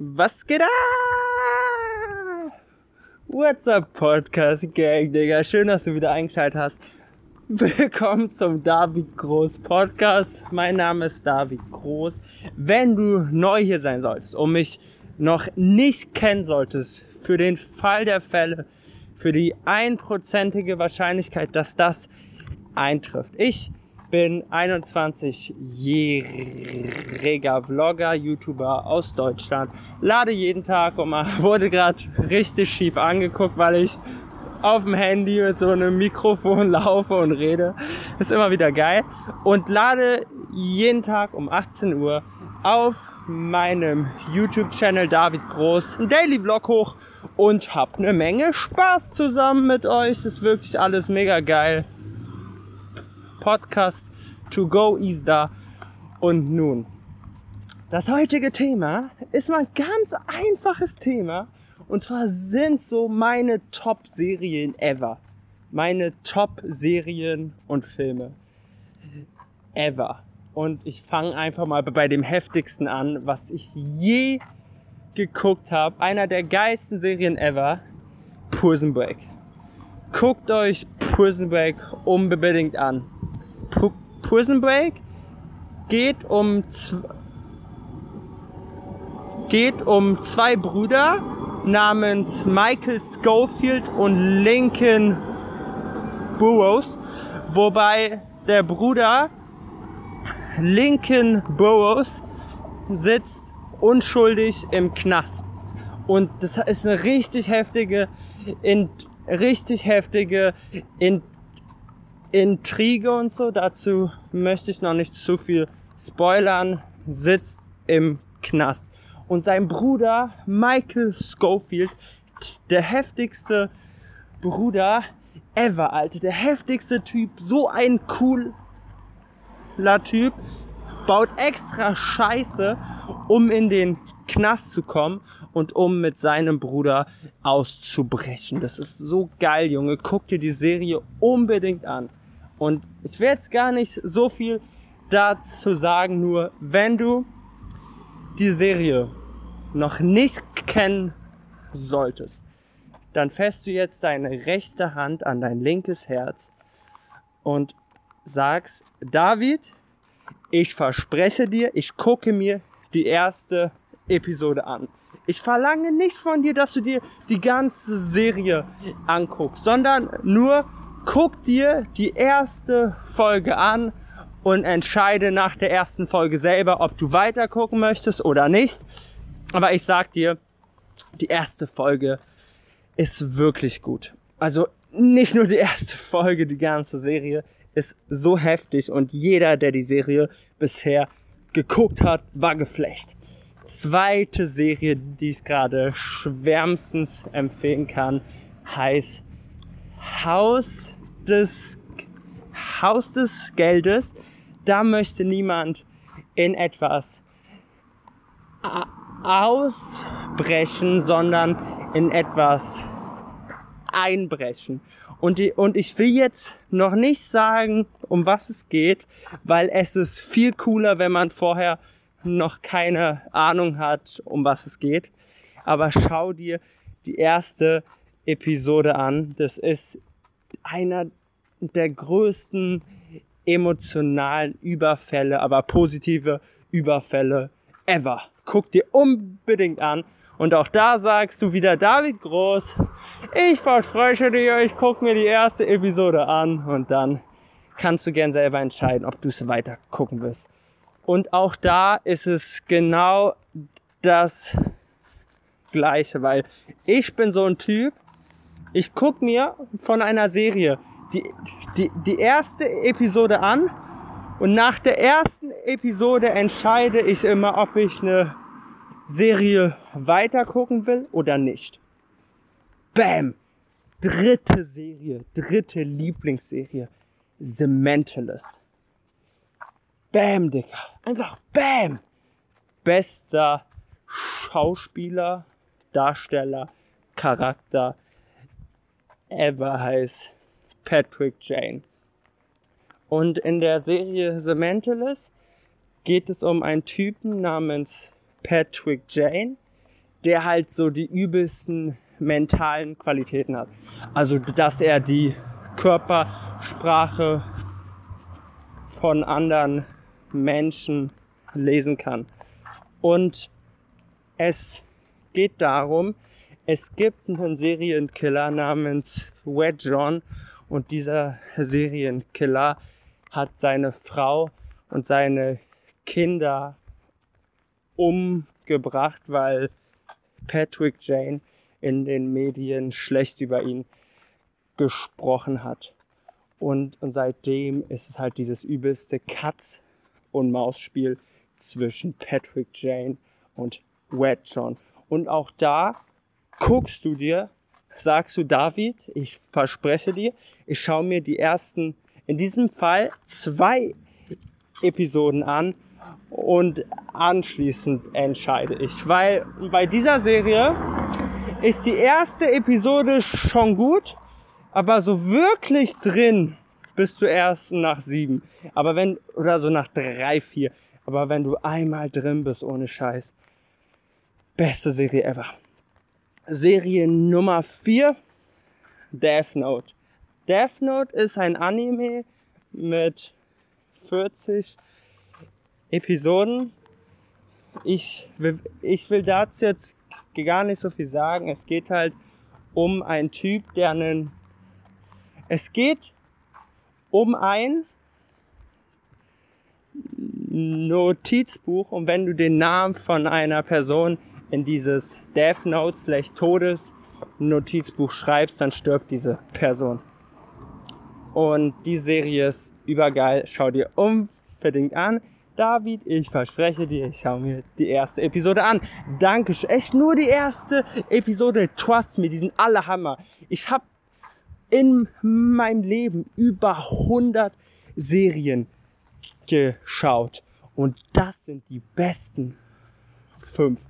Was geht ab? What's up, Podcast Gang, Digga? Schön, dass du wieder eingeschaltet hast. Willkommen zum David Groß Podcast. Mein Name ist David Groß. Wenn du neu hier sein solltest und mich noch nicht kennen solltest, für den Fall der Fälle, für die einprozentige Wahrscheinlichkeit, dass das eintrifft. Ich bin 21-jähriger Vlogger, YouTuber aus Deutschland. Lade jeden Tag und wurde gerade richtig schief angeguckt, weil ich auf dem Handy mit so einem Mikrofon laufe und rede. Ist immer wieder geil. Und lade jeden Tag um 18 Uhr auf meinem YouTube-Channel David Groß einen Daily Vlog hoch und hab eine Menge Spaß zusammen mit euch. Ist wirklich alles mega geil. Podcast to go ist da. Und nun, das heutige Thema ist mal ein ganz einfaches Thema. Und zwar sind so meine Top-Serien ever. Meine Top-Serien und Filme ever. Und ich fange einfach mal bei dem heftigsten an, was ich je geguckt habe. Einer der geilsten Serien ever. Prison Break. Guckt euch Prison Break unbedingt an. Prison Break geht um geht um zwei Brüder namens Michael Schofield und Lincoln Burroughs, wobei der Bruder Lincoln Burroughs sitzt unschuldig im Knast. Und das ist eine richtig heftige, richtig heftige in, Intrige und so. Dazu möchte ich noch nicht zu viel spoilern. Sitzt im Knast. Und sein Bruder Michael Schofield, der heftigste Bruder ever, Alter. Der heftigste Typ. So ein cooler Typ. Baut extra Scheiße, um in den Knast zu kommen und um mit seinem Bruder auszubrechen. Das ist so geil, Junge. Guck dir die Serie unbedingt an. Und ich werde jetzt gar nicht so viel dazu sagen, nur wenn du die Serie noch nicht kennen solltest, dann fährst du jetzt deine rechte Hand an dein linkes Herz und sagst, David, ich verspreche dir, ich gucke mir die erste Episode an. Ich verlange nicht von dir, dass du dir die ganze Serie anguckst, sondern nur guck dir die erste Folge an und entscheide nach der ersten Folge selber, ob du weiter gucken möchtest oder nicht. Aber ich sag dir, die erste Folge ist wirklich gut. Also nicht nur die erste Folge, die ganze Serie ist so heftig und jeder, der die Serie bisher geguckt hat, war geflecht. Zweite Serie, die ich gerade schwärmstens empfehlen kann, heißt Haus des Haus des Geldes. Da möchte niemand in etwas ausbrechen, sondern in etwas einbrechen. Und, die, und ich will jetzt noch nicht sagen, um was es geht, weil es ist viel cooler, wenn man vorher noch keine Ahnung hat, um was es geht. Aber schau dir die erste Episode an. Das ist einer der größten emotionalen Überfälle, aber positive Überfälle ever. Guck dir unbedingt an. Und auch da sagst du wieder David Groß, ich verspreche dir, ich gucke mir die erste Episode an und dann kannst du gern selber entscheiden, ob du es weiter gucken wirst. Und auch da ist es genau das Gleiche, weil ich bin so ein Typ, ich guck mir von einer Serie die, die, die erste Episode an und nach der ersten Episode entscheide ich immer, ob ich eine Serie weiter gucken will oder nicht. Bam! Dritte Serie, dritte Lieblingsserie. The Mentalist. Bam, Dicker. Einfach Bam! Bester Schauspieler, Darsteller, Charakter ever heißt Patrick Jane. Und in der Serie The Mentalist geht es um einen Typen namens Patrick Jane, der halt so die übelsten mentalen Qualitäten hat. Also, dass er die Körpersprache von anderen Menschen lesen kann. Und es geht darum, es gibt einen Serienkiller namens Wed John und dieser Serienkiller hat seine Frau und seine Kinder umgebracht, weil Patrick Jane in den Medien schlecht über ihn gesprochen hat. Und, und seitdem ist es halt dieses übelste Katz- Maus-Spiel zwischen Patrick Jane und Wed John. Und auch da guckst du dir, sagst du David, ich verspreche dir, ich schaue mir die ersten, in diesem Fall zwei Episoden an und anschließend entscheide ich. Weil bei dieser Serie ist die erste Episode schon gut, aber so wirklich drin bist du erst nach sieben. Aber wenn, oder so nach drei, vier. Aber wenn du einmal drin bist, ohne Scheiß. Beste Serie ever. Serie Nummer 4, Death Note. Death Note ist ein Anime mit 40 Episoden. Ich will, ich will dazu jetzt gar nicht so viel sagen. Es geht halt um einen Typ, der einen. Es geht um ein Notizbuch und wenn du den Namen von einer Person in dieses Death Note slash Todes Notizbuch schreibst, dann stirbt diese Person. Und die Serie ist übergeil. Schau dir unbedingt an. David, ich verspreche dir, ich schaue mir die erste Episode an. Danke, echt nur die erste Episode. Trust me, die sind alle Hammer. Ich habe in meinem Leben über 100 Serien geschaut und das sind die besten fünf.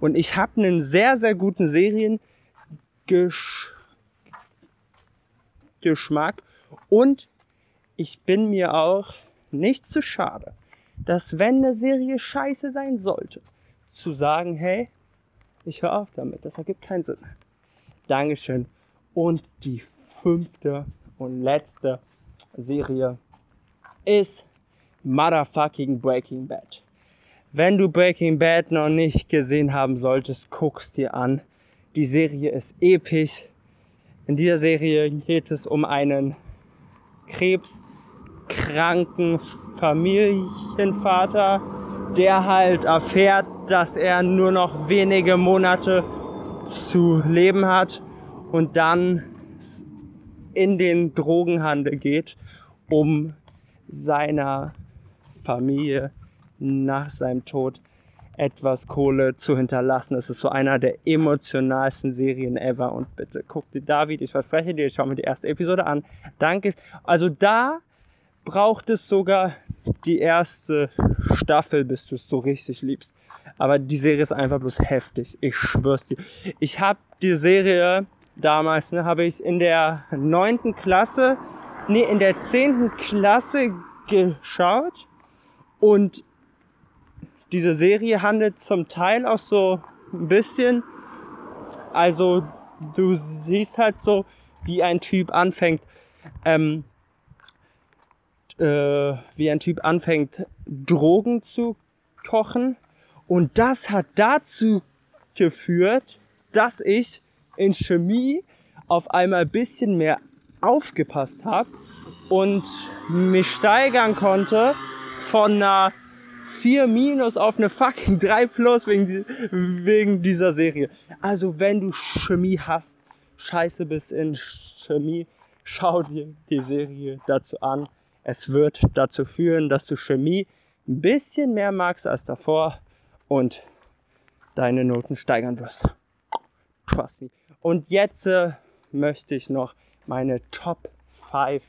Und ich habe einen sehr, sehr guten Seriengeschmack. Und ich bin mir auch nicht zu schade, dass wenn eine Serie scheiße sein sollte, zu sagen, hey, ich höre auf damit, das ergibt keinen Sinn. Dankeschön. Und die fünfte und letzte Serie ist Motherfucking Breaking Bad. Wenn du Breaking Bad noch nicht gesehen haben solltest, guckst dir an. Die Serie ist episch. In dieser Serie geht es um einen krebskranken Familienvater, der halt erfährt, dass er nur noch wenige Monate zu leben hat und dann in den Drogenhandel geht, um seiner Familie nach seinem Tod etwas Kohle zu hinterlassen. Es ist so einer der emotionalsten Serien ever. Und bitte guck dir David, ich verspreche dir, ich schaue mir die erste Episode an. Danke. Also da braucht es sogar die erste Staffel, bis du es so richtig liebst. Aber die Serie ist einfach bloß heftig. Ich schwör's dir. Ich habe die Serie damals, ne, habe ich in der neunten Klasse, nee, in der zehnten Klasse geschaut. Und diese Serie handelt zum Teil auch so ein bisschen, also du siehst halt so, wie ein Typ anfängt, ähm, äh, wie ein Typ anfängt, Drogen zu kochen. Und das hat dazu geführt, dass ich in Chemie auf einmal ein bisschen mehr aufgepasst habe und mich steigern konnte von einer 4 minus auf eine fucking 3 plus wegen, wegen dieser Serie. Also wenn du Chemie hast, scheiße bist in Chemie, schau dir die Serie dazu an. Es wird dazu führen, dass du Chemie ein bisschen mehr magst als davor und deine Noten steigern wirst. Trust me. Und jetzt äh, möchte ich noch meine Top 5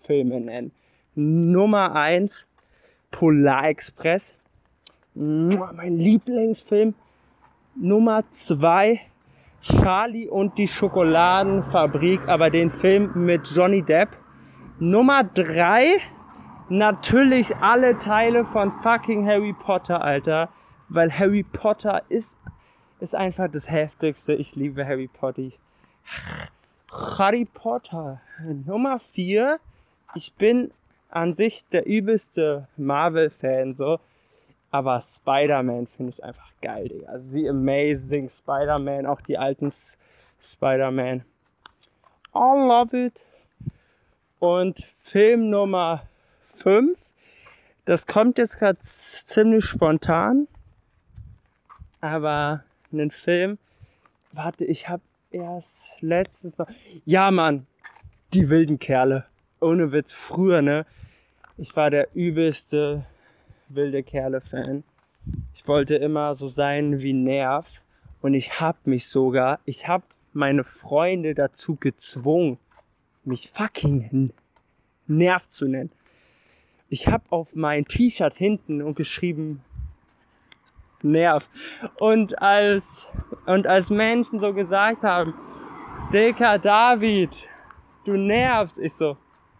Filme nennen. Nummer 1 Polar Express. Mein Lieblingsfilm. Nummer zwei Charlie und die Schokoladenfabrik, aber den Film mit Johnny Depp. Nummer drei natürlich alle Teile von fucking Harry Potter, Alter. Weil Harry Potter ist ist einfach das Heftigste. Ich liebe Harry Potter. Harry Potter. Nummer 4. Ich bin an sich der übelste Marvel-Fan, so. Aber Spider-Man finde ich einfach geil, Digga. The Amazing Spider-Man, auch die alten Spider-Man. I love it. Und Film Nummer 5. Das kommt jetzt gerade ziemlich spontan. Aber einen Film. Warte, ich habe erst letztes noch. Ja, Mann. Die wilden Kerle. Ohne Witz. Früher, ne? Ich war der übelste wilde Kerle-Fan. Ich wollte immer so sein wie Nerv. Und ich hab mich sogar, ich hab meine Freunde dazu gezwungen, mich fucking Nerv zu nennen. Ich hab auf mein T-Shirt hinten und geschrieben Nerv. Und als, und als Menschen so gesagt haben, Dicker David, du nervst, ich so,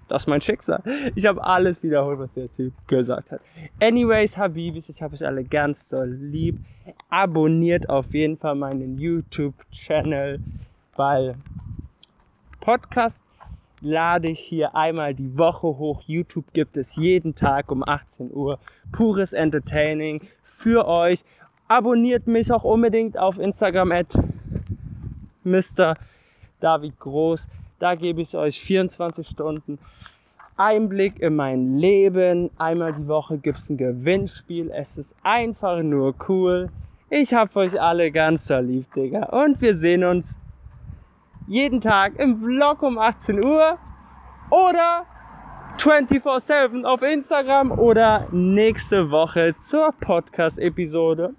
das ist mein Schicksal. Ich habe alles wiederholt, was der Typ gesagt hat. Anyways, Habibis, ich habe euch alle ganz doll lieb. Abonniert auf jeden Fall meinen YouTube-Channel, weil Podcast lade ich hier einmal die Woche hoch. YouTube gibt es jeden Tag um 18 Uhr. Pures Entertaining für euch. Abonniert mich auch unbedingt auf Instagram at Mr. David Groß. Da gebe ich euch 24 Stunden Einblick in mein Leben. Einmal die Woche gibt es ein Gewinnspiel. Es ist einfach nur cool. Ich hab euch alle ganz so lieb, Digga. Und wir sehen uns jeden Tag im Vlog um 18 Uhr oder 24-7 auf Instagram oder nächste Woche zur Podcast-Episode.